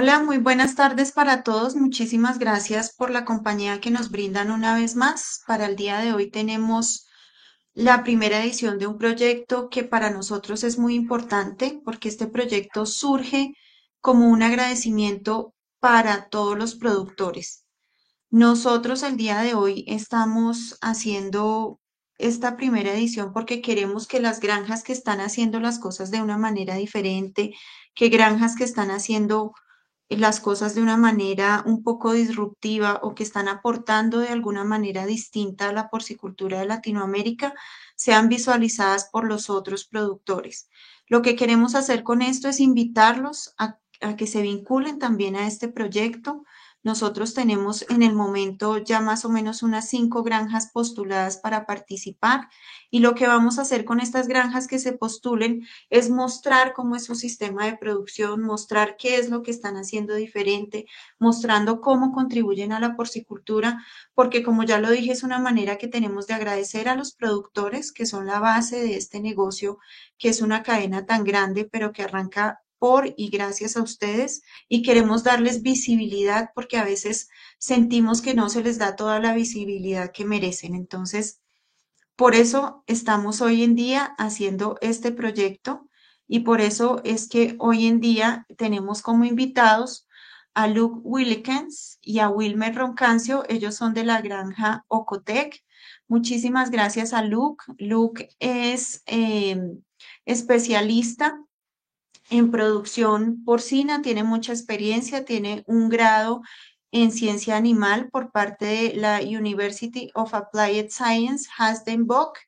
Hola, muy buenas tardes para todos. Muchísimas gracias por la compañía que nos brindan una vez más. Para el día de hoy tenemos la primera edición de un proyecto que para nosotros es muy importante porque este proyecto surge como un agradecimiento para todos los productores. Nosotros el día de hoy estamos haciendo esta primera edición porque queremos que las granjas que están haciendo las cosas de una manera diferente, que granjas que están haciendo las cosas de una manera un poco disruptiva o que están aportando de alguna manera distinta a la porcicultura de Latinoamérica sean visualizadas por los otros productores. Lo que queremos hacer con esto es invitarlos a, a que se vinculen también a este proyecto, nosotros tenemos en el momento ya más o menos unas cinco granjas postuladas para participar y lo que vamos a hacer con estas granjas que se postulen es mostrar cómo es su sistema de producción, mostrar qué es lo que están haciendo diferente, mostrando cómo contribuyen a la porcicultura, porque como ya lo dije, es una manera que tenemos de agradecer a los productores que son la base de este negocio, que es una cadena tan grande, pero que arranca por y gracias a ustedes y queremos darles visibilidad porque a veces sentimos que no se les da toda la visibilidad que merecen. Entonces, por eso estamos hoy en día haciendo este proyecto y por eso es que hoy en día tenemos como invitados a Luke Willikens y a Wilmer Roncancio. Ellos son de la granja Ocotec. Muchísimas gracias a Luke. Luke es eh, especialista en producción porcina, tiene mucha experiencia, tiene un grado en ciencia animal por parte de la University of Applied Science, Hasdenbock,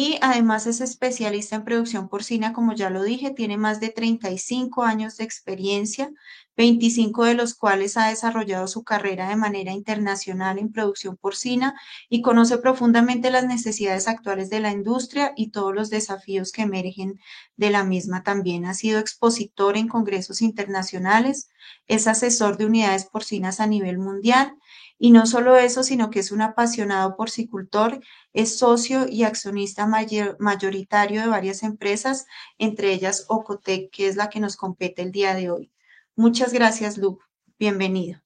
y además es especialista en producción porcina, como ya lo dije, tiene más de 35 años de experiencia, 25 de los cuales ha desarrollado su carrera de manera internacional en producción porcina y conoce profundamente las necesidades actuales de la industria y todos los desafíos que emergen de la misma también. Ha sido expositor en congresos internacionales, es asesor de unidades porcinas a nivel mundial y no solo eso, sino que es un apasionado porcicultor, es socio y accionista mayoritario de varias empresas, entre ellas Ocotec, que es la que nos compete el día de hoy. Muchas gracias, Luke. Bienvenido.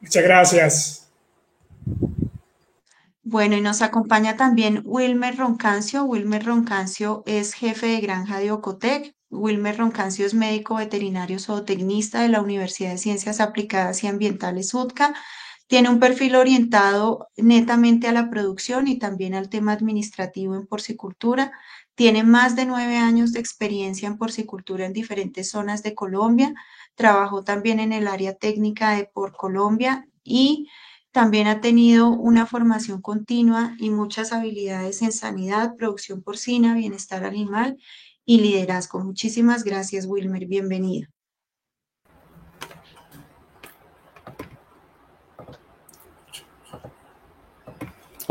Muchas gracias. Bueno, y nos acompaña también Wilmer Roncancio. Wilmer Roncancio es jefe de granja de Ocotec. Wilmer Roncancio es médico veterinario zootecnista de la Universidad de Ciencias Aplicadas y Ambientales UTCA tiene un perfil orientado netamente a la producción y también al tema administrativo en porcicultura. Tiene más de nueve años de experiencia en porcicultura en diferentes zonas de Colombia. Trabajó también en el área técnica de Por Colombia y también ha tenido una formación continua y muchas habilidades en sanidad, producción porcina, bienestar animal y liderazgo. Muchísimas gracias, Wilmer. Bienvenido.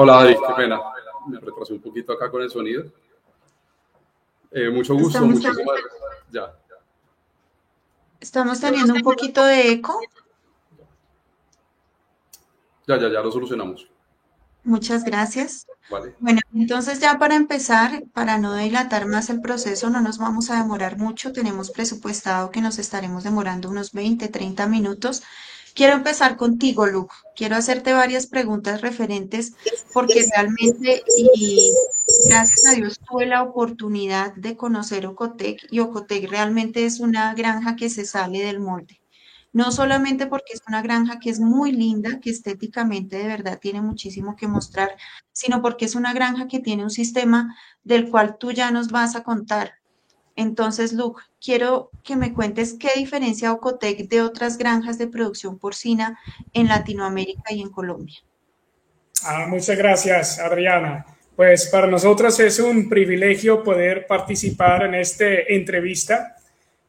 Hola Adri, qué pena. Me retrasé un poquito acá con el sonido. Eh, mucho gusto, muchísimas gracias. Ya. Estamos teniendo un poquito de eco. Ya, ya, ya lo solucionamos. Muchas gracias. Vale. Bueno, entonces ya para empezar, para no dilatar más el proceso, no nos vamos a demorar mucho. Tenemos presupuestado que nos estaremos demorando unos 20, 30 minutos. Quiero empezar contigo, Luke. Quiero hacerte varias preguntas referentes porque realmente, y gracias a Dios, tuve la oportunidad de conocer Ocotec y Ocotec realmente es una granja que se sale del molde. No solamente porque es una granja que es muy linda, que estéticamente de verdad tiene muchísimo que mostrar, sino porque es una granja que tiene un sistema del cual tú ya nos vas a contar entonces, Luke, quiero que me cuentes qué diferencia Ocotec de otras granjas de producción porcina en Latinoamérica y en Colombia. Ah, muchas gracias, Adriana. Pues para nosotros es un privilegio poder participar en esta entrevista.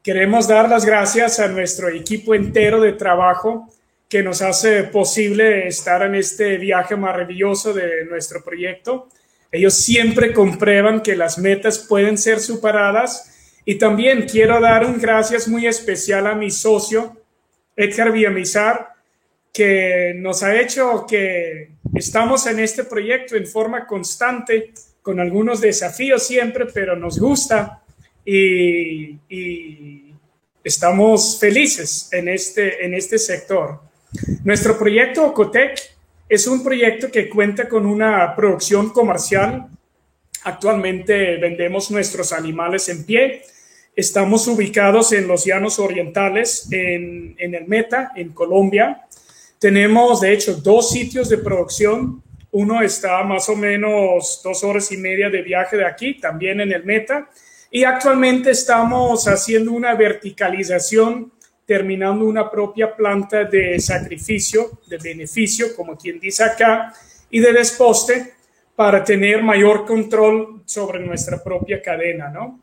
Queremos dar las gracias a nuestro equipo entero de trabajo que nos hace posible estar en este viaje maravilloso de nuestro proyecto. Ellos siempre comprueban que las metas pueden ser superadas y también quiero dar un gracias muy especial a mi socio, Edgar Villamizar, que nos ha hecho que estamos en este proyecto en forma constante, con algunos desafíos siempre, pero nos gusta y, Estamos felices en este, en este sector. Nuestro proyecto Ocotec es un proyecto que cuenta con una producción comercial. Actualmente vendemos nuestros animales en pie. Estamos ubicados en los llanos orientales, en, el Meta, en Colombia. Tenemos, de hecho, dos sitios de producción. Uno está más o menos dos horas y media de viaje de aquí, también en el Meta. Y actualmente estamos haciendo una verticalización terminando una propia planta de sacrificio, de beneficio, como quien dice acá, y de desposte para tener mayor control sobre nuestra propia cadena, ¿no?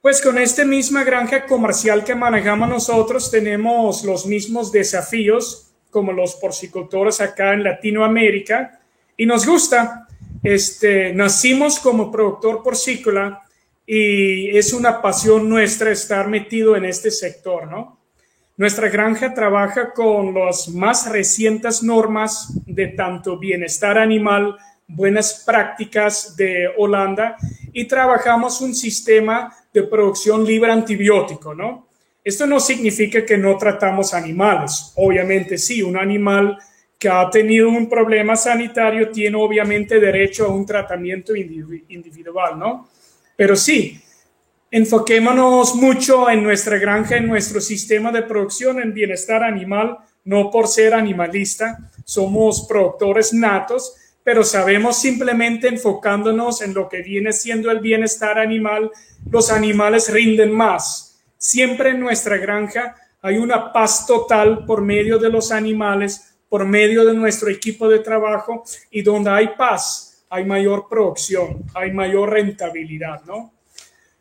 Pues con esta misma granja comercial que manejamos nosotros tenemos los mismos desafíos como los porcicultores acá en Latinoamérica y nos gusta. Este, nacimos como productor porcícola y es una pasión nuestra estar metido en este sector, ¿no? Nuestra granja trabaja con las más recientes normas de tanto bienestar animal, buenas prácticas de Holanda y trabajamos un sistema de producción libre antibiótico, ¿no? Esto no significa que no tratamos animales. Obviamente sí, un animal que ha tenido un problema sanitario tiene obviamente derecho a un tratamiento individual, ¿no? Pero sí, enfoquémonos mucho en nuestra granja, en nuestro sistema de producción, en bienestar animal, no por ser animalista, somos productores natos, pero sabemos simplemente enfocándonos en lo que viene siendo el bienestar animal, los animales rinden más. Siempre en nuestra granja hay una paz total por medio de los animales, por medio de nuestro equipo de trabajo y donde hay paz, hay mayor producción, hay mayor rentabilidad, ¿no?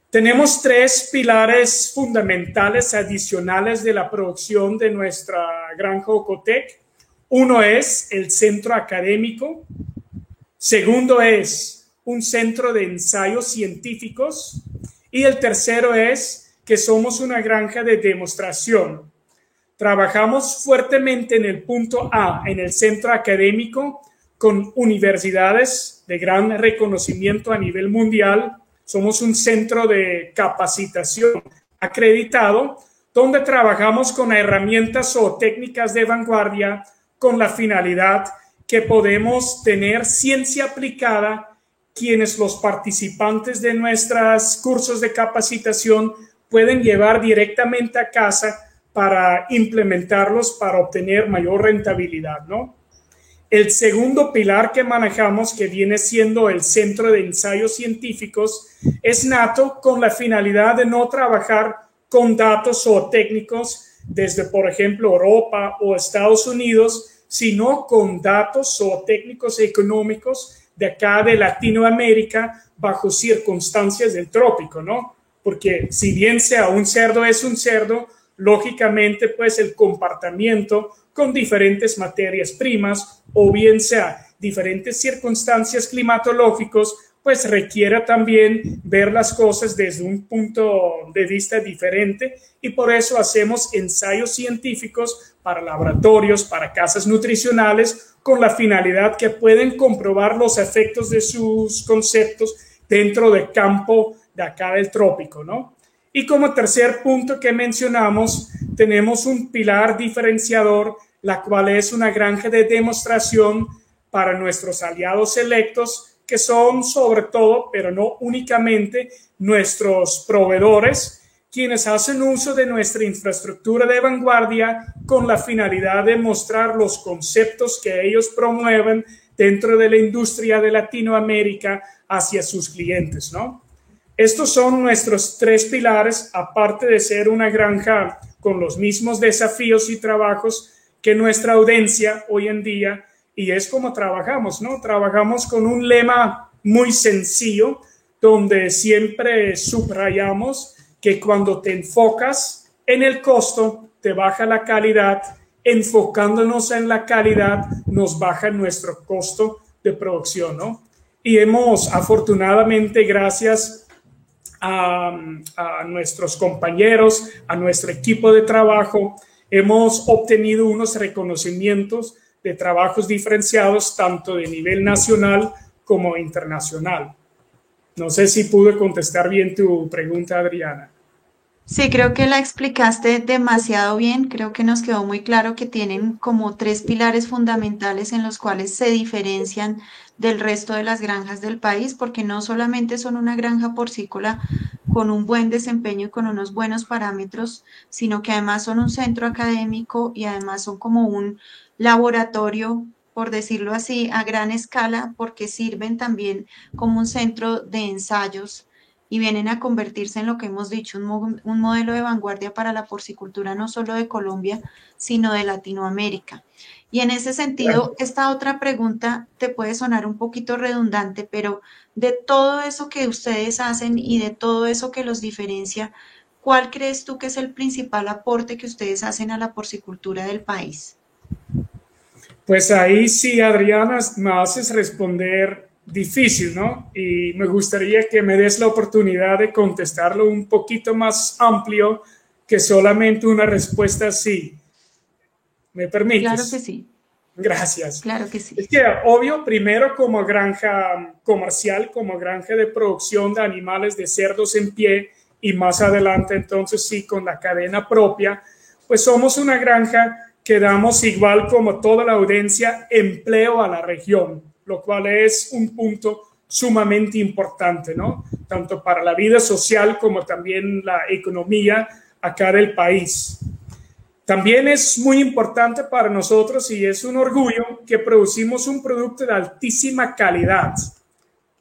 Tenemos tres pilares fundamentales adicionales de la producción de nuestra granja Ocotec. Uno es el centro académico. Segundo es un centro de ensayos científicos. Y el tercero es que somos una granja de demostración. Trabajamos fuertemente en el punto A, en el centro académico, con universidades de gran reconocimiento a nivel mundial somos un centro de capacitación acreditado donde trabajamos con herramientas o técnicas de vanguardia con la finalidad que podemos tener ciencia aplicada quienes los participantes de nuestros cursos de capacitación pueden llevar directamente a casa para implementarlos para obtener mayor rentabilidad, ¿no? El segundo pilar que manejamos, que viene siendo el Centro de Ensayos Científicos, es nato con la finalidad de no trabajar con datos o técnicos desde, por ejemplo, Europa o Estados Unidos, sino con datos o técnicos económicos de acá de Latinoamérica bajo circunstancias del trópico, ¿no? Porque si bien sea un cerdo es un cerdo, lógicamente, pues el comportamiento con diferentes materias primas o bien sea diferentes circunstancias climatológicos, pues requiera también ver las cosas desde un punto de vista diferente y por eso hacemos ensayos científicos para laboratorios, para casas nutricionales, con la finalidad que pueden comprobar los efectos de sus conceptos dentro del campo de acá del trópico, ¿no? Y como tercer punto que mencionamos, tenemos un pilar diferenciador, la cual es una granja de demostración para nuestros aliados electos, que son sobre todo, pero no únicamente, nuestros proveedores, quienes hacen uso de nuestra infraestructura de vanguardia con la finalidad de mostrar los conceptos que ellos promueven dentro de la industria de Latinoamérica hacia sus clientes, ¿no? Estos son nuestros tres pilares, aparte de ser una granja con los mismos desafíos y trabajos que nuestra audiencia hoy en día, y es como trabajamos, ¿no? Trabajamos con un lema muy sencillo, donde siempre subrayamos que cuando te enfocas en el costo, te baja la calidad, enfocándonos en la calidad, nos baja nuestro costo de producción, ¿no? Y hemos, afortunadamente, gracias a, nuestros compañeros, a nuestro equipo de trabajo. Hemos obtenido unos reconocimientos de trabajos diferenciados tanto de nivel nacional como internacional. No sé si pude contestar bien tu pregunta, Adriana. Sí, creo que la explicaste demasiado bien. Creo que nos quedó muy claro que tienen como tres pilares fundamentales en los cuales se diferencian del resto de las granjas del país, porque no solamente son una granja porcícola con un buen desempeño y con unos buenos parámetros, sino que además son un centro académico y además son como un laboratorio por decirlo así, a gran escala, porque sirven también como un centro de ensayos y vienen a convertirse en lo que hemos dicho, un, un, modelo de vanguardia para la porcicultura no solo de Colombia, sino de Latinoamérica. Y en ese sentido, esta otra pregunta te puede sonar un poquito redundante, pero de todo eso que ustedes hacen y de todo eso que los diferencia, ¿cuál crees tú que es el principal aporte que ustedes hacen a la porcicultura del país? Pues ahí sí, Adriana, me haces responder difícil, ¿no? Y me gustaría que me des la oportunidad de contestarlo un poquito más amplio que solamente una respuesta sí. ¿Me permites? Claro que sí. Gracias. Claro que sí. Es que, obvio, primero como granja comercial, como granja de producción de animales de cerdos en pie y más adelante, entonces sí, con la cadena propia, pues somos una granja que damos igual como toda la audiencia empleo a la región, lo cual es un punto sumamente importante, ¿no? Tanto para la vida social como también la economía acá del país. También es muy importante para nosotros y es un orgullo que producimos un producto de altísima calidad.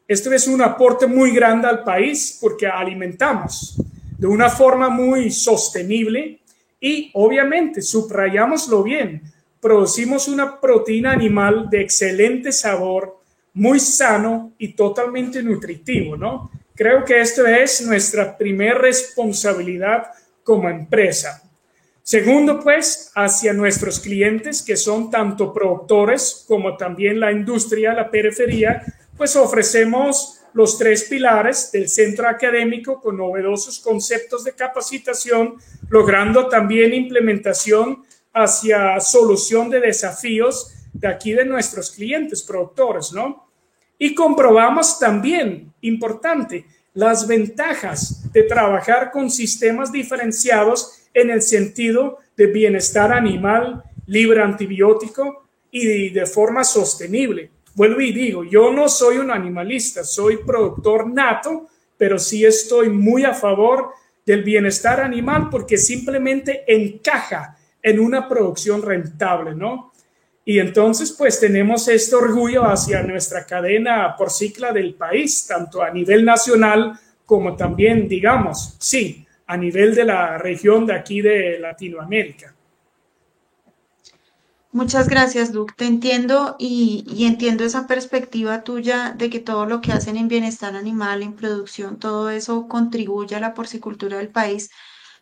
Esto es un aporte muy grande al país porque alimentamos de una forma muy sostenible y obviamente, subrayámoslo bien, producimos una proteína animal de excelente sabor, muy sano y totalmente nutritivo, ¿no? Creo que esto es nuestra primera responsabilidad como empresa. Segundo, pues, hacia nuestros clientes, que son tanto productores como también la industria, la periferia, pues ofrecemos los tres pilares del centro académico con novedosos conceptos de capacitación, logrando también implementación hacia solución de desafíos de aquí de nuestros clientes productores, ¿no? Y comprobamos también, importante, las ventajas de trabajar con sistemas diferenciados en el sentido de bienestar animal, libre antibiótico y de forma sostenible vuelvo y digo, yo no soy un animalista, soy productor nato, pero sí estoy muy a favor del bienestar animal porque simplemente encaja en una producción rentable, ¿no? Y entonces, pues tenemos este orgullo hacia nuestra cadena porcicla del país, tanto a nivel nacional como también, digamos, sí, a nivel de la región de aquí de Latinoamérica. Muchas gracias, Luke. Te entiendo y, y, entiendo esa perspectiva tuya de que todo lo que hacen en bienestar animal, en producción, todo eso contribuye a la porcicultura del país.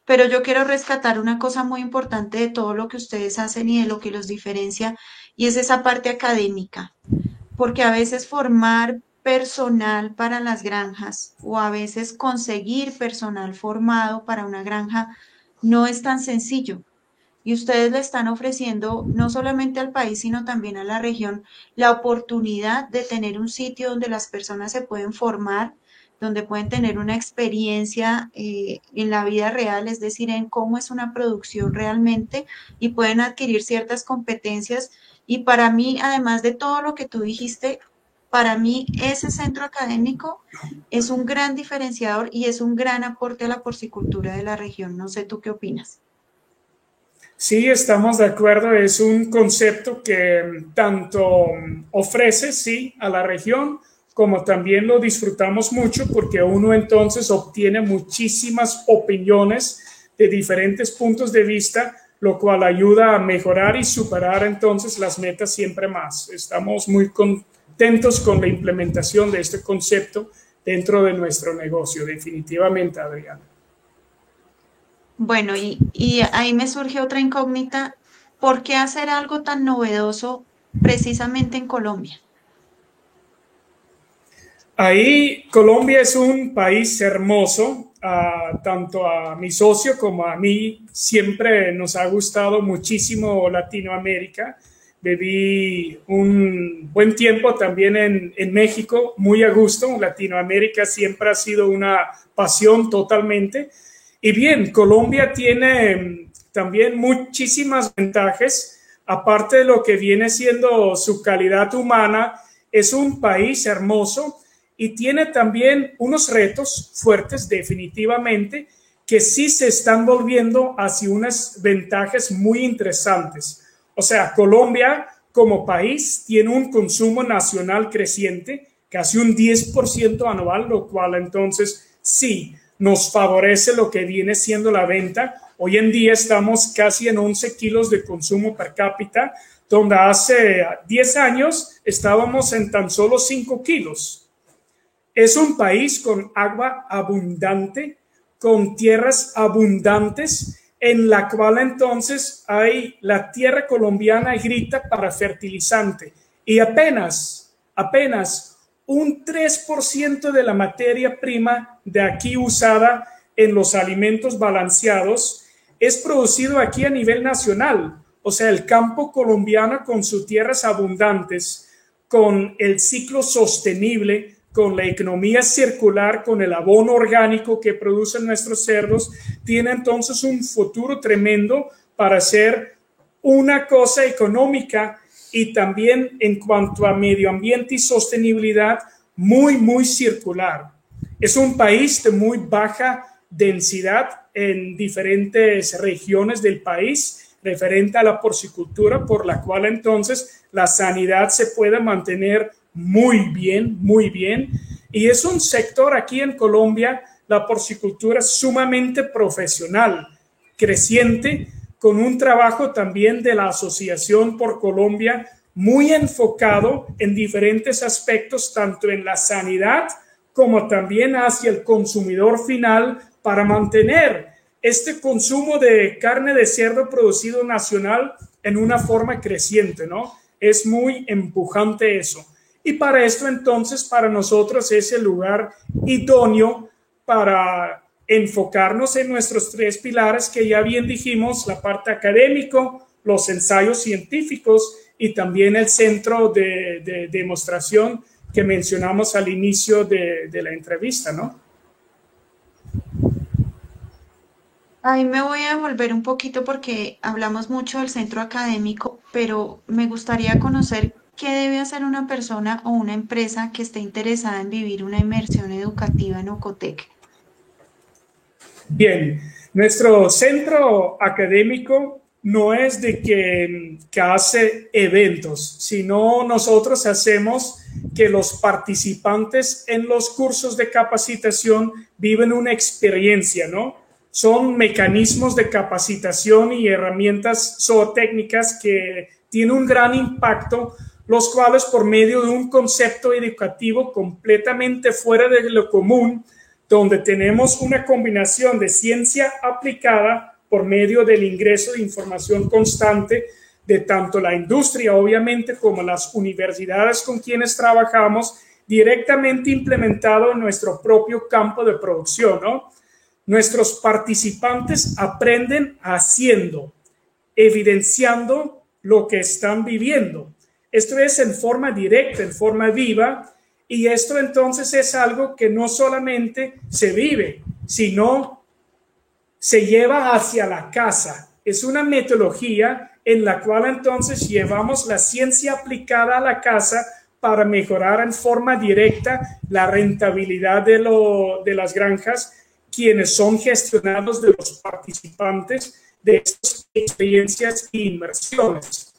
Pero yo quiero rescatar una cosa muy importante de todo lo que ustedes hacen y de lo que los diferencia, y es esa parte académica. Porque a veces formar personal para las granjas o a veces conseguir personal formado para una granja no es tan sencillo y ustedes le están ofreciendo no solamente al país, sino también a la región la oportunidad de tener un sitio donde las personas se pueden formar, donde pueden tener una experiencia eh, en la vida real, es decir, en cómo es una producción realmente y pueden adquirir ciertas competencias. Y para mí, además de todo lo que tú dijiste, para mí ese centro académico es un gran diferenciador y es un gran aporte a la porcicultura de la región. No sé tú qué opinas. Sí, estamos de acuerdo. Es un concepto que tanto ofrece, sí, a la región, como también lo disfrutamos mucho porque uno entonces obtiene muchísimas opiniones de diferentes puntos de vista, lo cual ayuda a mejorar y superar entonces las metas siempre más. Estamos muy contentos con la implementación de este concepto dentro de nuestro negocio, definitivamente, Adriana. Bueno, y, ahí me surge otra incógnita. ¿Por qué hacer algo tan novedoso precisamente en Colombia? Ahí Colombia es un país hermoso, tanto a mi socio como a mí siempre nos ha gustado muchísimo Latinoamérica. Viví un buen tiempo también en, en México, muy a gusto. Latinoamérica siempre ha sido una pasión totalmente Y bien, Colombia tiene mm, también muchísimas ventajas, aparte de lo que viene siendo su calidad humana, es un país hermoso y tiene también unos retos fuertes definitivamente que sí se están volviendo hacia unas ventajas muy interesantes. O sea, Colombia como país tiene un consumo nacional creciente, casi un 10% anual, lo cual entonces sí nos favorece lo que viene siendo la venta. Hoy en día estamos casi en 11 kilos de consumo per cápita, donde hace 10 años estábamos en tan solo 5 kilos. Es un país con agua abundante, con tierras abundantes, en la cual entonces hay la tierra colombiana grita para fertilizante y apenas, apenas un 3% de la materia prima de aquí usada en los alimentos balanceados es producido aquí a nivel nacional. O sea, el campo colombiano con sus tierras abundantes, con el ciclo sostenible, con la economía circular, con el abono orgánico que producen nuestros cerdos, tiene entonces un futuro tremendo para ser una cosa económica y también en cuanto a medio ambiente y sostenibilidad, muy, muy circular. Es un país de muy baja densidad en diferentes regiones del país referente a la porcicultura, por la cual entonces la sanidad se puede mantener muy bien, muy bien. Y es un sector aquí en Colombia, la porcicultura sumamente profesional, creciente, con un trabajo también de la Asociación por Colombia muy enfocado en diferentes aspectos, tanto en la sanidad como también hacia el consumidor final para mantener este consumo de carne de cerdo producido nacional en una forma creciente, ¿no? Es muy empujante eso. Y para esto entonces, para nosotros es el lugar idóneo para enfocarnos en nuestros tres pilares que ya bien dijimos, la parte académico, los ensayos científicos y también el centro de, demostración que mencionamos al inicio de, de la entrevista, ¿no? Ahí me voy a devolver un poquito porque hablamos mucho del centro académico, pero me gustaría conocer qué debe hacer una persona o una empresa que esté interesada en vivir una inmersión educativa en Ocotec. Bien, nuestro centro académico no es de que, hace eventos, sino nosotros hacemos que los participantes en los cursos de capacitación viven una experiencia, ¿no? Son mecanismos de capacitación y herramientas zootécnicas que tienen un gran impacto, los cuales por medio de un concepto educativo completamente fuera de lo común, donde tenemos una combinación de ciencia aplicada por medio del ingreso de información constante de tanto la industria, obviamente, como las universidades con quienes trabajamos, directamente implementado en nuestro propio campo de producción, ¿no? Nuestros participantes aprenden haciendo, evidenciando lo que están viviendo. Esto es en forma directa, en forma viva, y esto entonces es algo que no solamente se vive, sino se lleva hacia la casa. Es una metodología en la cual entonces llevamos la ciencia aplicada a la casa para mejorar en forma directa la rentabilidad de, lo, de las granjas, quienes son gestionados de los participantes de estas experiencias e inversiones.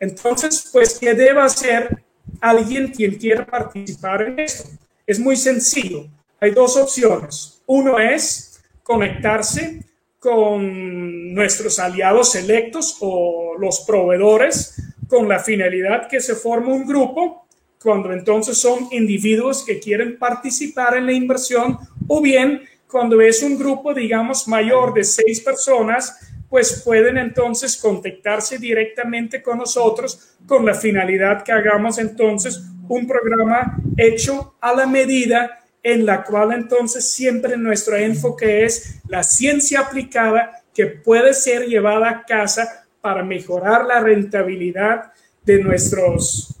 Entonces, pues, ¿qué debe hacer alguien quien quiera participar en esto. Es muy sencillo. Hay dos opciones. Uno es conectarse con nuestros aliados electos o los proveedores con la finalidad que se forme un grupo cuando entonces son individuos que quieren participar en la inversión o bien cuando es un grupo, digamos, mayor de seis personas pues pueden entonces contactarse directamente con nosotros con la finalidad que hagamos entonces un programa hecho a la medida en la cual entonces siempre nuestro enfoque es la ciencia aplicada que puede ser llevada a casa para mejorar la rentabilidad de nuestros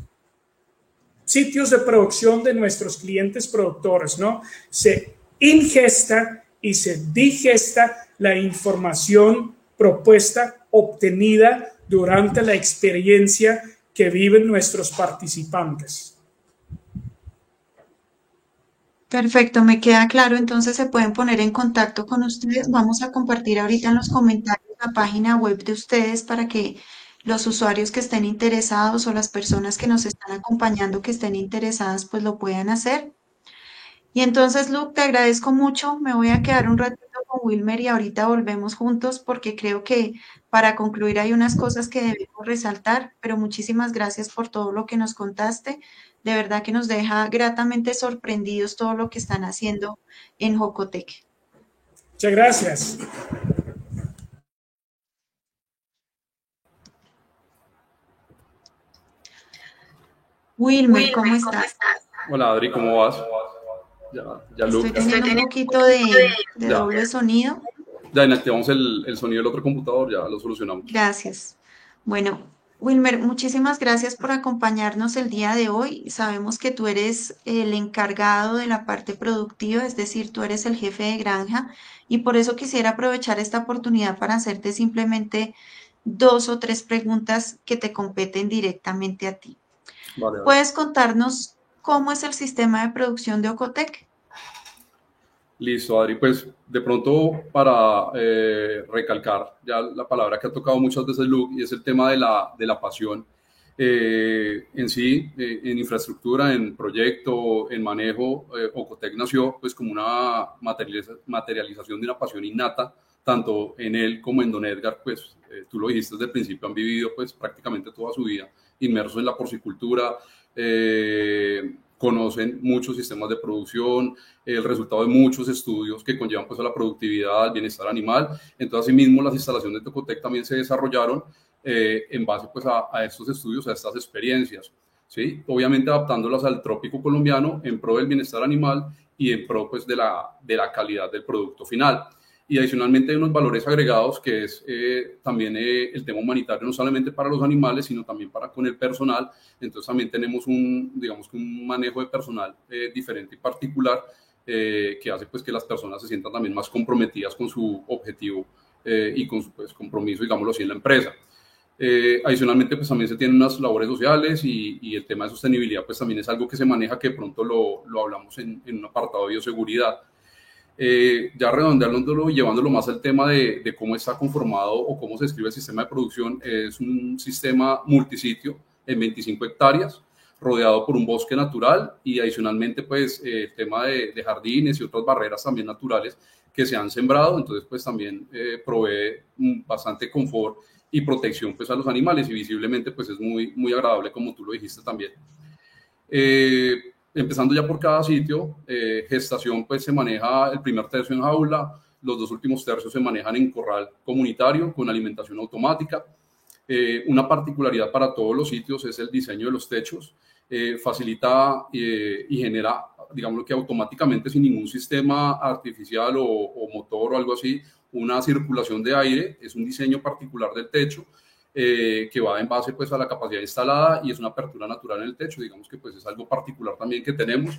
sitios de producción de nuestros clientes productores, ¿no? Se ingesta y se digesta la información propuesta obtenida durante la experiencia que viven nuestros participantes. Perfecto, me queda claro. Entonces se pueden poner en contacto con ustedes. Vamos a compartir ahorita en los comentarios la página web de ustedes para que los usuarios que estén interesados o las personas que nos están acompañando que estén interesadas pues lo puedan hacer. Y entonces, Luke, te agradezco mucho. Me voy a quedar un ratito con Wilmer y ahorita volvemos juntos porque creo que para concluir hay unas cosas que debemos resaltar, pero muchísimas gracias por todo lo que nos contaste. De verdad que nos deja gratamente sorprendidos todo lo que están haciendo en Jocotec. Muchas gracias. Wilmer, ¿cómo estás? Hola Adri, ¿cómo vas? Ya, ya Estoy teniendo un poquito de, doble sonido. Ya inactivamos el, el sonido del otro computador, ya lo solucionamos. Gracias. Bueno, Wilmer, muchísimas gracias por acompañarnos el día de hoy. Sabemos que tú eres el encargado de la parte productiva, es decir, tú eres el jefe de granja y por eso quisiera aprovechar esta oportunidad para hacerte simplemente dos o tres preguntas que te competen directamente a ti. ¿Puedes contarnos cómo es el sistema de producción de Ocotec? Listo, Adri. Pues de pronto para eh, recalcar ya la palabra que ha tocado muchas veces Luke y es el tema de la, de la pasión. Eh, en sí, eh, en infraestructura, en proyecto, en manejo, Ocotec nació pues como una materialización de una pasión innata, tanto en él como en Don Edgar, pues tú lo dijiste desde el principio, han vivido pues prácticamente toda su vida inmersos en la porcicultura, conocen muchos sistemas de producción, el resultado de muchos estudios que conllevan pues a la productividad, al bienestar animal. Entonces, asimismo, las instalaciones de Tocotec también se desarrollaron eh, en base pues a, a, estos estudios, a estas experiencias. ¿sí? Obviamente adaptándolas al trópico colombiano en pro del bienestar animal y en pro pues de la, de la calidad del producto final. Y adicionalmente hay unos valores agregados que es eh, también eh, el tema humanitario, no solamente para los animales, sino también para con el personal. Entonces también tenemos un, digamos que un manejo de personal eh, diferente y particular que hace pues que las personas se sientan también más comprometidas con su objetivo y con su pues, compromiso, digámoslo así, en la empresa. adicionalmente, pues también se tienen unas labores sociales y, y, el tema de sostenibilidad, pues también es algo que se maneja, que pronto lo, lo hablamos en, en un apartado de bioseguridad. Eh, ya redondeándolo y llevándolo más al tema de, de, cómo está conformado o cómo se escribe el sistema de producción, es un sistema multisitio en 25 hectáreas, rodeado por un bosque natural y adicionalmente pues eh, el tema de, de, jardines y otras barreras también naturales que se han sembrado, entonces pues también eh, provee bastante confort y protección pues a los animales y visiblemente pues es muy, muy agradable como tú lo dijiste también. Eh, empezando ya por cada sitio, eh, gestación pues se maneja el primer tercio en jaula, los dos últimos tercios se manejan en corral comunitario con alimentación automática. Eh, una particularidad para todos los sitios es el diseño de los techos. Eh, facilita y genera, digamos que automáticamente sin ningún sistema artificial o, o motor o algo así, una circulación de aire. Es un diseño particular del techo eh, que va en base pues a la capacidad instalada y es una apertura natural en el techo, digamos que pues es algo particular también que tenemos.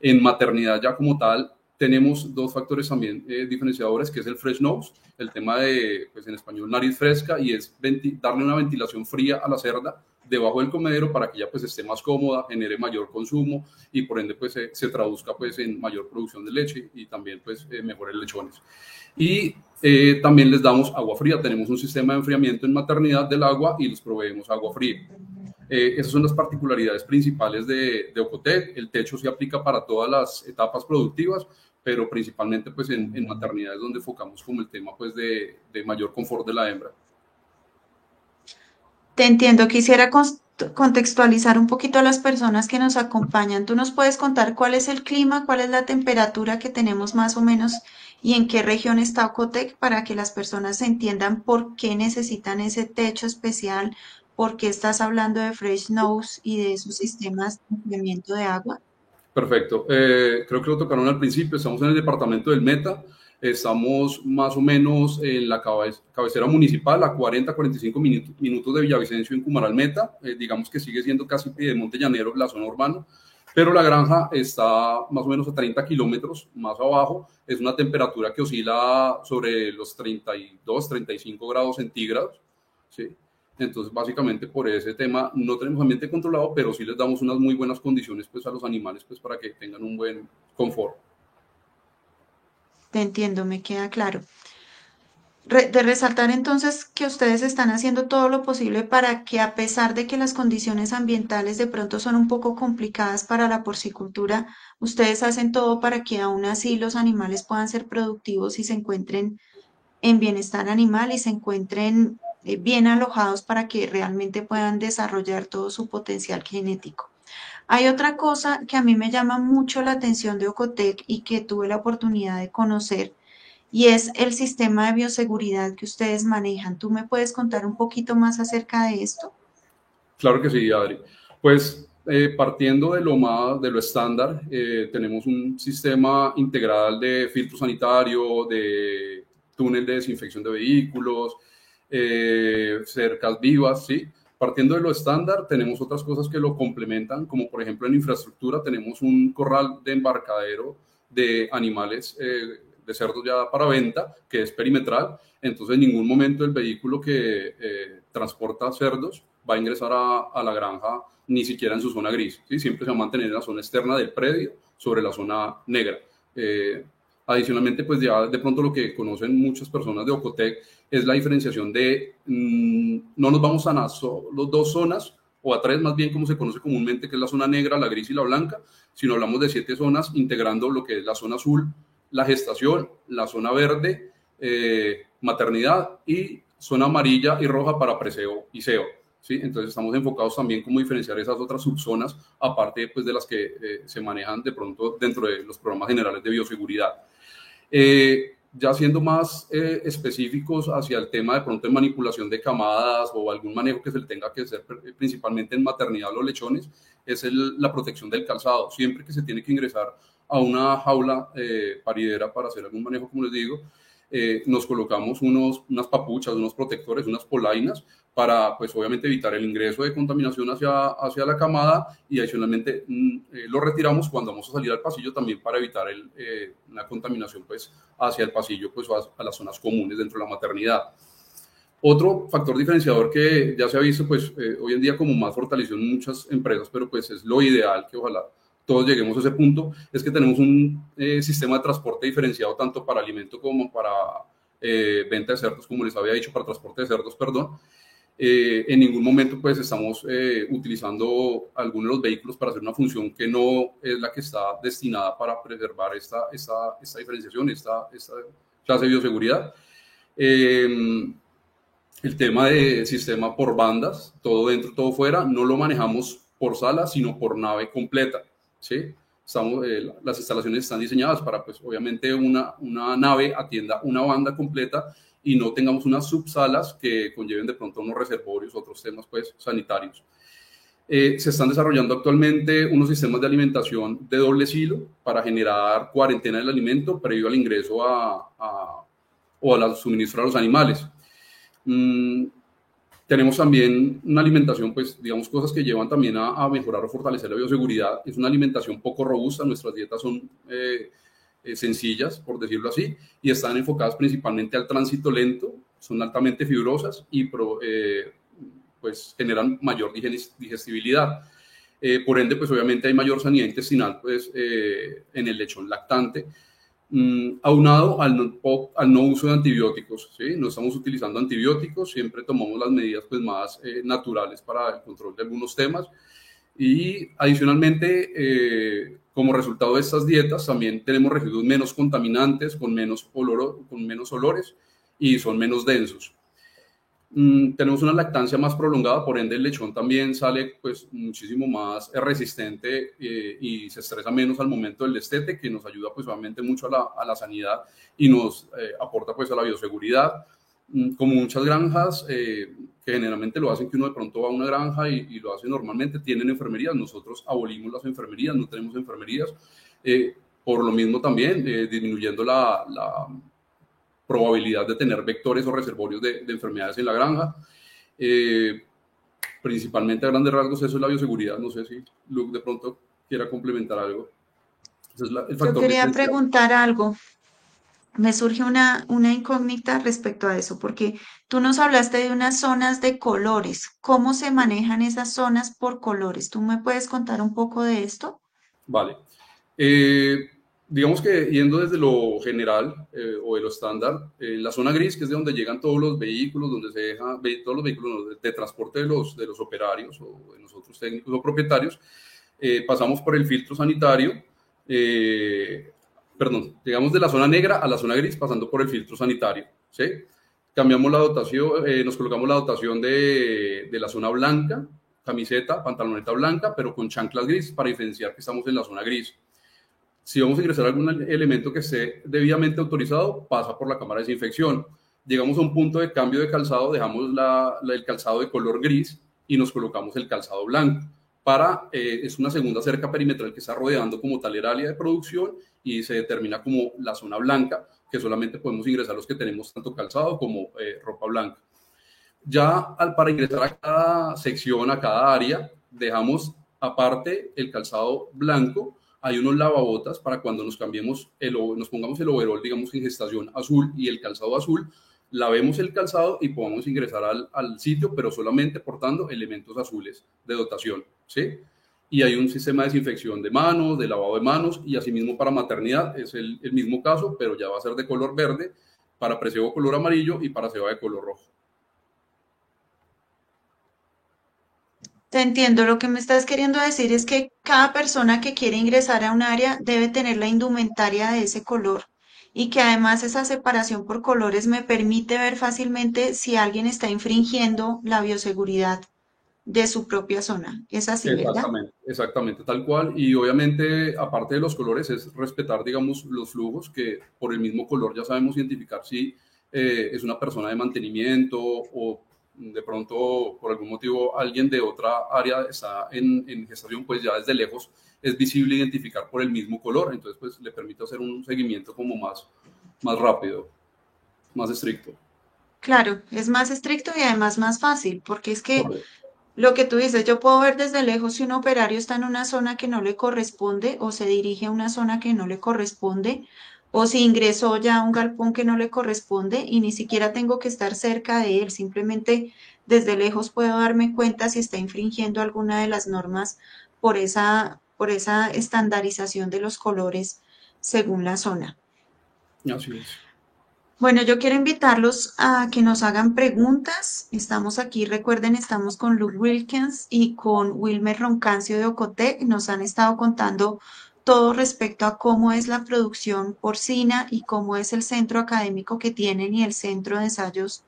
En maternidad ya como tal tenemos dos factores también eh, diferenciadores, que es el fresh nose, el tema de, pues en español, nariz fresca, y es darle una ventilación fría a la cerda debajo del comedero para que ella pues esté más cómoda, genere mayor consumo y por ende pues se, traduzca pues en mayor producción de leche y también pues eh, mejores lechones. Y eh, también les damos agua fría. Tenemos un sistema de enfriamiento en maternidad del agua y les proveemos agua fría. Eh, esas son las particularidades principales de, de, Ocotec. El techo se aplica para todas las etapas productivas, pero principalmente pues en, en maternidad es donde enfocamos como el tema pues de, de mayor confort de la hembra. Te entiendo. Quisiera contextualizar un poquito a las personas que nos acompañan. ¿Tú nos puedes contar cuál es el clima, cuál es la temperatura que tenemos más o menos y en qué región está Ocotec para que las personas entiendan por qué necesitan ese techo especial, por qué estás hablando de Fresh Nose y de esos sistemas de enfriamiento de agua? Perfecto. Eh, creo que lo tocaron al principio. Estamos en el departamento del Meta. Estamos más o menos en la cabecera municipal, a 40-45 minutos, de Villavicencio en Cumaral Meta. Eh, digamos que sigue siendo casi de Monte Llanero, la zona urbana. Pero la granja está más o menos a 30 kilómetros más abajo, es una temperatura que oscila sobre los 32, 35 grados centígrados, ¿sí? Entonces, básicamente por ese tema no tenemos ambiente controlado, pero sí les damos unas muy buenas condiciones pues, a los animales pues, para que tengan un buen confort. Te entiendo, me queda claro de resaltar entonces que ustedes están haciendo todo lo posible para que a pesar de que las condiciones ambientales de pronto son un poco complicadas para la porcicultura, ustedes hacen todo para que aún así los animales puedan ser productivos y se encuentren en bienestar animal y se encuentren eh, bien alojados para que realmente puedan desarrollar todo su potencial genético. Hay otra cosa que a mí me llama mucho la atención de Ocotec y que tuve la oportunidad de conocer y es el sistema de bioseguridad que ustedes manejan. ¿Tú me puedes contar un poquito más acerca de esto? Claro que sí, Adri. Pues eh, partiendo de lo más, de lo estándar, eh, tenemos un sistema integral de filtro sanitario, de túnel de desinfección de vehículos, eh, cercas vivas, ¿sí? Partiendo de lo estándar, tenemos otras cosas que lo complementan, como por ejemplo en infraestructura tenemos un corral de embarcadero de animales de ya para venta, que es perimetral, entonces en ningún momento el vehículo que eh, transporta cerdos va a ingresar a, la granja ni siquiera en su zona gris, ¿sí? siempre se va a mantener en la zona externa del predio sobre la zona negra. Eh, adicionalmente, pues ya de pronto lo que conocen muchas personas de Ocotec es la diferenciación de mm, no nos vamos a las dos zonas o a tres más bien como se conoce comúnmente, que es la zona negra, la gris y la blanca, sino hablamos de siete zonas integrando lo que es la zona azul, la gestación, la zona verde, eh, maternidad y zona amarilla y roja para preseo y SEO. ¿sí? Entonces estamos enfocados también cómo diferenciar esas otras subzonas, aparte pues, de las que eh, se manejan de pronto dentro de los programas generales de bioseguridad. Eh, ya siendo más específicos hacia el tema de pronto de manipulación de camadas o algún manejo que se le tenga que hacer principalmente en maternidad los lechones, es la protección del calzado. Siempre que se tiene que ingresar a una jaula eh, paridera para hacer algún manejo, como les digo, eh, nos colocamos unos, unas papuchas, unos protectores, unas polainas para, pues obviamente, evitar el ingreso de contaminación hacia, hacia la camada y adicionalmente mm, eh, lo retiramos cuando vamos a salir al pasillo también para evitar el, la contaminación, pues, hacia el pasillo, pues, a, a, las zonas comunes dentro de la maternidad. Otro factor diferenciador que ya se ha visto, pues, hoy en día como más fortalecido en muchas empresas, pero pues es lo ideal que ojalá todos lleguemos a ese punto, es que tenemos un eh, sistema de transporte diferenciado tanto para alimento como para eh, venta de cerdos, como les había dicho, para transporte de cerdos, perdón. Eh, en ningún momento pues estamos utilizando alguno de los vehículos para hacer una función que no es la que está destinada para preservar esta, esta, esta diferenciación, esta, esta clase de bioseguridad. Em, el tema de sistema por bandas, todo dentro, todo fuera, no lo manejamos por sala, sino por nave completa. ¿Sí? Estamos, eh, las instalaciones están diseñadas para, pues, obviamente, una, una nave atienda una banda completa y no tengamos unas subsalas que conlleven de pronto unos reservorios, otros temas, pues, sanitarios. Eh, se están desarrollando actualmente unos sistemas de alimentación de doble silo para generar cuarentena del alimento previo al ingreso a, a o al suministro a los animales. Mm, tenemos también una alimentación, pues digamos cosas que llevan también a, mejorar o fortalecer la bioseguridad. Es una alimentación poco robusta, nuestras dietas son eh, eh, sencillas, por decirlo así, y están enfocadas principalmente al tránsito lento, son altamente fibrosas y eh, pues generan mayor digestibilidad. por ende, pues obviamente hay mayor sanidad intestinal pues, en el lechón lactante Mm, aunado al no, al uso de antibióticos. ¿sí? No estamos utilizando antibióticos, siempre tomamos las medidas pues, más eh, naturales para el control de algunos temas. Y adicionalmente, eh, como resultado de estas dietas, también tenemos residuos menos contaminantes, con menos, olor, con menos olores y son menos densos. Mm, tenemos una lactancia más prolongada, por ende el lechón también sale pues muchísimo más resistente eh, y se estresa menos al momento del destete, que nos ayuda pues obviamente mucho a la, a la sanidad y nos eh, aporta pues a la bioseguridad. Mm, como muchas granjas eh, que generalmente lo hacen que uno de pronto va a una granja y, lo hace normalmente, tienen enfermerías, nosotros abolimos las enfermerías, no tenemos enfermerías, por lo mismo también disminuyendo la, la probabilidad de tener vectores o reservorios de, enfermedades en la granja. Eh, principalmente a grandes rasgos eso es la bioseguridad. No sé si Luke de pronto quiera complementar algo. Yo quería preguntar algo. Me surge una, una incógnita respecto a eso, porque tú nos hablaste de unas zonas de colores. ¿Cómo se manejan esas zonas por colores? ¿Tú me puedes contar un poco de esto? Vale. Eh, digamos que yendo desde lo general eh, o de lo estándar, en la zona gris, que es de donde llegan todos los vehículos, donde se dejan todos los vehículos de, transporte de los, de los operarios o de nosotros técnicos o propietarios, eh, pasamos por el filtro sanitario, eh, perdón, llegamos de la zona negra a la zona gris pasando por el filtro sanitario, ¿sí? Cambiamos la dotación, nos colocamos la dotación de, de la zona blanca, camiseta, pantaloneta blanca, pero con chanclas gris para diferenciar que estamos en la zona gris si vamos a ingresar algún elemento que esté debidamente autorizado, pasa por la cámara de desinfección. Llegamos a un punto de cambio de calzado, dejamos el calzado de color gris y nos colocamos el calzado blanco. Para, eh, es una segunda cerca perimetral que está rodeando como tal el área de producción y se determina como la zona blanca, que solamente podemos ingresar los que tenemos tanto calzado como eh, ropa blanca. Ya al, para ingresar a cada sección, a cada área, dejamos aparte el calzado blanco hay unos lavabotas para cuando nos cambiemos, el, nos pongamos el overall, digamos, en gestación azul y el calzado azul, lavemos el calzado y podamos ingresar al, al, sitio, pero solamente portando elementos azules de dotación, ¿sí? Y hay un sistema de desinfección de manos, de lavado de manos, y asimismo para maternidad es el, el mismo caso, pero ya va a ser de color verde, para preseo color amarillo y para ceba de color rojo. Te entiendo. Lo que me estás queriendo decir es que cada persona que quiere ingresar a un área debe tener la indumentaria de ese color y que además esa separación por colores me permite ver fácilmente si alguien está infringiendo la bioseguridad de su propia zona. Es así. Exactamente, exactamente, tal cual. Y obviamente, aparte de los colores, es respetar, digamos, los flujos que por el mismo color ya sabemos identificar si eh, es una persona de mantenimiento o de pronto por algún motivo alguien de otra área está en, en, gestación, pues ya desde lejos es visible identificar por el mismo color, entonces pues le permite hacer un seguimiento como más, más rápido, más estricto. Claro, es más estricto y además más fácil, porque es que lo que tú dices, yo puedo ver desde lejos si un operario está en una zona que no le corresponde o se dirige a una zona que no le corresponde o si ingresó ya a un galpón que no le corresponde y ni siquiera tengo que estar cerca de él, simplemente desde lejos puedo darme cuenta si está infringiendo alguna de las normas por esa, por esa estandarización de los colores según la zona. Así es. Bueno, yo quiero invitarlos a que nos hagan preguntas. Estamos aquí, recuerden, estamos con Luke Wilkins y con Wilmer Roncancio de Ocote. Nos han estado contando todo respecto a cómo es la producción porcina y cómo es el centro académico que tienen y el centro de ensayos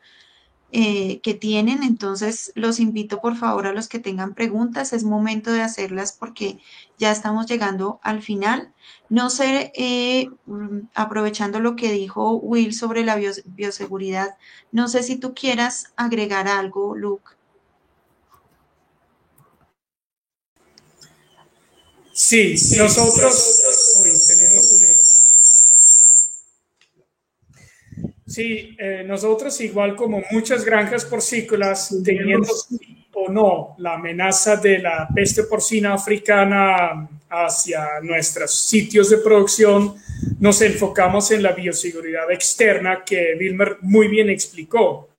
eh, que tienen. Entonces, los invito por favor a los que tengan preguntas. Es momento de hacerlas porque ya estamos llegando al final. No sé, eh, mm, aprovechando lo que dijo Will sobre la bioseguridad, no sé si tú quieras agregar algo, Luke. Sí, nosotros hoy tenemos un Sí, eh, nosotros igual como muchas granjas porcícolas, teniendo o no la amenaza de la peste porcina africana hacia nuestros sitios de producción, nos enfocamos en la bioseguridad externa que Wilmer muy bien explicó.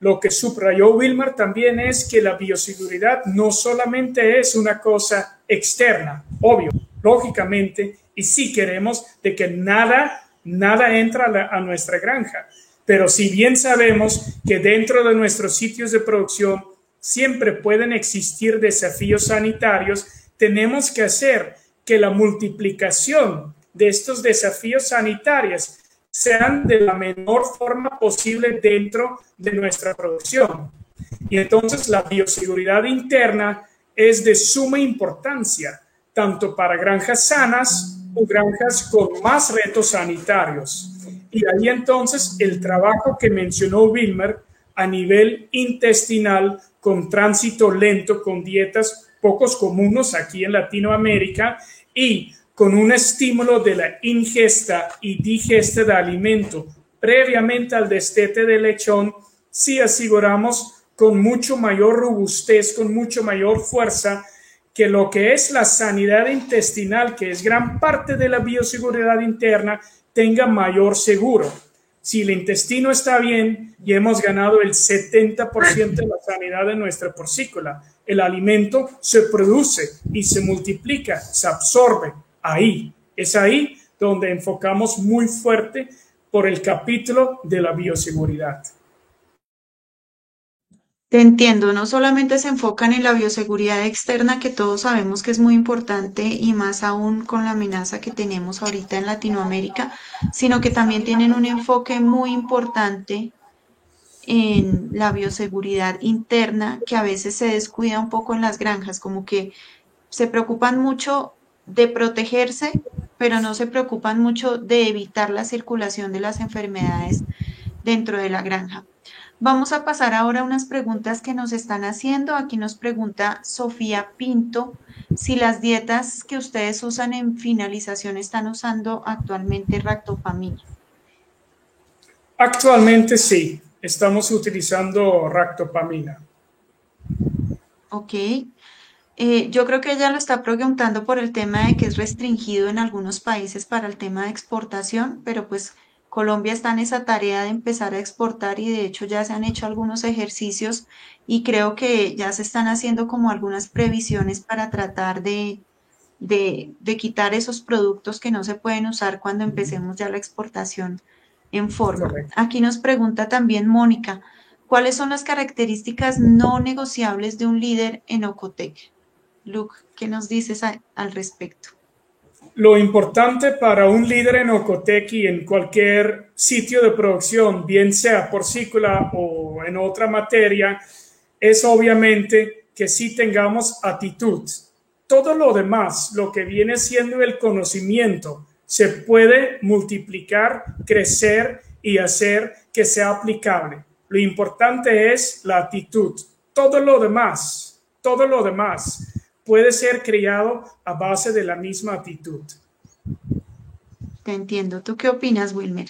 Lo que subrayó Wilmer también es que la bioseguridad no solamente es una cosa externa, obvio, lógicamente, y sí queremos de que nada, nada entra a, nuestra granja. Pero si bien sabemos que dentro de nuestros sitios de producción siempre pueden existir desafíos sanitarios, tenemos que hacer que la multiplicación de estos desafíos sanitarios sean de la menor forma posible dentro de nuestra producción. Y entonces la bioseguridad interna es de suma importancia, tanto para granjas sanas o granjas con más retos sanitarios. Y ahí entonces el trabajo que mencionó Wilmer a nivel intestinal con tránsito lento, con dietas pocos comunes aquí en Latinoamérica y con un estímulo de la ingesta y digesta de alimento previamente al destete del lechón, si aseguramos con mucho mayor robustez, con mucho mayor fuerza, que lo que es la sanidad intestinal, que es gran parte de la bioseguridad interna, tenga mayor seguro. Si el intestino está bien y hemos ganado el 70% de la sanidad de nuestra porcícola, el alimento se produce y se multiplica, se absorbe ahí. Es ahí donde enfocamos muy fuerte por el capítulo de la bioseguridad. Te entiendo, no solamente se enfocan en la bioseguridad externa, que todos sabemos que es muy importante y más aún con la amenaza que tenemos ahorita en Latinoamérica, sino que también tienen un enfoque muy importante en la bioseguridad interna, que a veces se descuida un poco en las granjas, como que se preocupan mucho de protegerse, pero no se preocupan mucho de evitar la circulación de las enfermedades dentro de la granja. Vamos a pasar ahora a unas preguntas que nos están haciendo. Aquí nos pregunta Sofía Pinto si las dietas que ustedes usan en finalización están usando actualmente ractopamina. Actualmente sí, estamos utilizando ractopamina. Ok. Eh, yo creo que ella lo está preguntando por el tema de que es restringido en algunos países para el tema de exportación, pero pues Colombia está en esa tarea de empezar a exportar y de hecho ya se han hecho algunos ejercicios y creo que ya se están haciendo como algunas previsiones para tratar de, de, quitar esos productos que no se pueden usar cuando empecemos ya la exportación en forma. Aquí nos pregunta también Mónica, ¿cuáles son las características no negociables de un líder en Ocotec? Luke, ¿qué nos dices al respecto? Lo importante para un líder en Ocotec y en cualquier sitio de producción, bien sea porcícola o en otra materia, es obviamente que sí tengamos actitud. Todo lo demás, lo que viene siendo el conocimiento, se puede multiplicar, crecer y hacer que sea aplicable. Lo importante es la actitud. Todo lo demás, todo lo demás puede ser criado a base de la misma actitud. Te entiendo. ¿Tú qué opinas, Wilmer?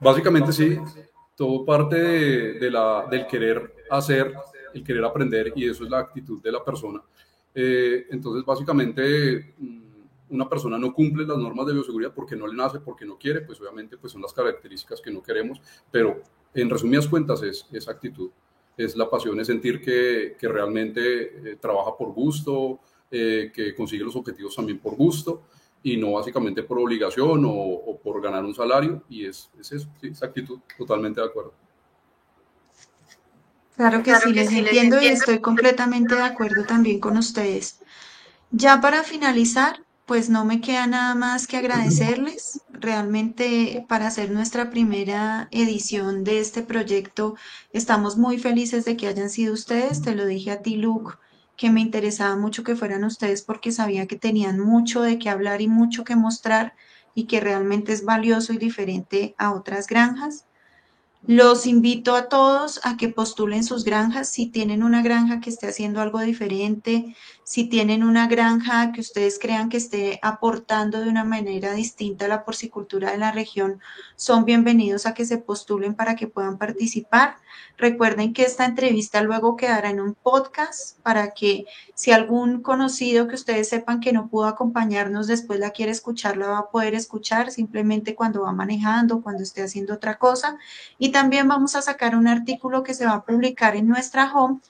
Básicamente sí, todo parte de, la, del querer hacer, el querer aprender y eso es la actitud de la persona. Eh, entonces, básicamente, mm, una persona no cumple las normas de bioseguridad porque no le nace, porque no quiere, pues obviamente pues son las características que no queremos, pero en resumidas cuentas es esa actitud es la pasión, es sentir que, que realmente eh, trabaja por gusto, eh, que consigue los objetivos también por gusto y no básicamente por obligación o, por ganar un salario. Y es, es eso, sí, esa actitud, totalmente de acuerdo. Claro que sí, les entiendo y estoy completamente de acuerdo también con ustedes. Ya para finalizar, pues no me queda nada más que agradecerles. Realmente para hacer nuestra primera edición de este proyecto estamos muy felices de que hayan sido ustedes. Te lo dije a ti, Luke, que me interesaba mucho que fueran ustedes porque sabía que tenían mucho de qué hablar y mucho que mostrar y que realmente es valioso y diferente a otras granjas. Los invito a todos a que postulen sus granjas. Si tienen una granja que esté haciendo algo diferente, si tienen una granja que ustedes crean que esté aportando de una manera distinta a la porcicultura de la región, son bienvenidos a que se postulen para que puedan participar. Recuerden que esta entrevista luego quedará en un podcast para que si algún conocido que ustedes sepan que no pudo acompañarnos después la quiere escuchar, la va a poder escuchar simplemente cuando va manejando, cuando esté haciendo otra cosa. Y también vamos a sacar un artículo que se va a publicar en nuestra home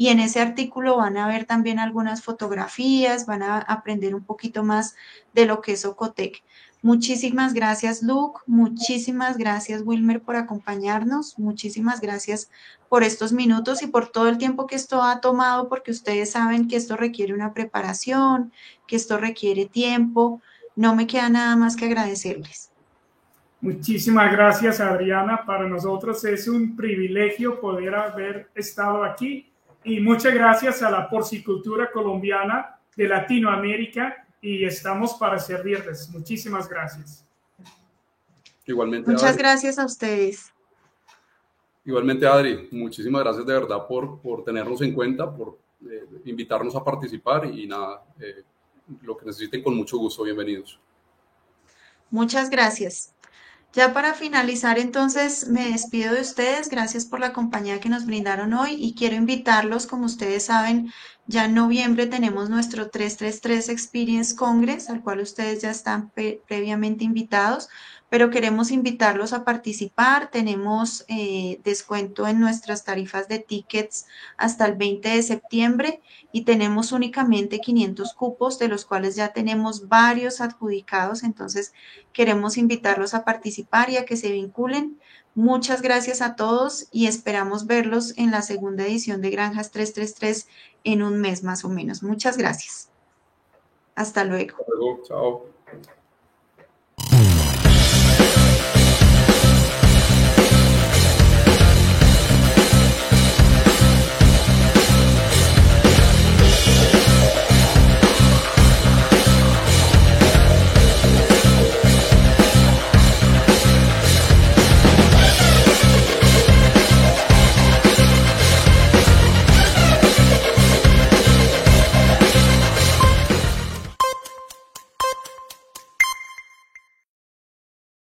y en ese artículo van a ver también algunas fotografías, van a aprender un poquito más de lo que es Ocotec. Muchísimas gracias, Luke. Muchísimas gracias, Wilmer, por acompañarnos. Muchísimas gracias por estos minutos y por todo el tiempo que esto ha tomado, porque ustedes saben que esto requiere una preparación, que esto requiere tiempo. No me queda nada más que agradecerles. Muchísimas gracias, Adriana. Para nosotros es un privilegio poder haber estado aquí y muchas gracias a la porcicultura colombiana de Latinoamérica y estamos para servirles. Muchísimas gracias. Igualmente. Muchas gracias a ustedes. Igualmente, Adri, muchísimas gracias de verdad por, por tenernos en cuenta, por eh, invitarnos a participar y nada, eh, lo que necesiten con mucho gusto, bienvenidos. Muchas gracias. Ya para finalizar, entonces, me despido de ustedes. Gracias por la compañía que nos brindaron hoy y quiero invitarlos, como ustedes saben, ya en noviembre tenemos nuestro 333 Experience Congress, al cual ustedes ya están previamente invitados pero queremos invitarlos a participar. Tenemos eh, descuento en nuestras tarifas de tickets hasta el 20 de septiembre y tenemos únicamente 500 cupos, de los cuales ya tenemos varios adjudicados. Entonces, queremos invitarlos a participar y a que se vinculen. Muchas gracias a todos y esperamos verlos en la segunda edición de Granjas 333 en un mes más o menos. Muchas gracias. Hasta luego. Hasta luego. Chao.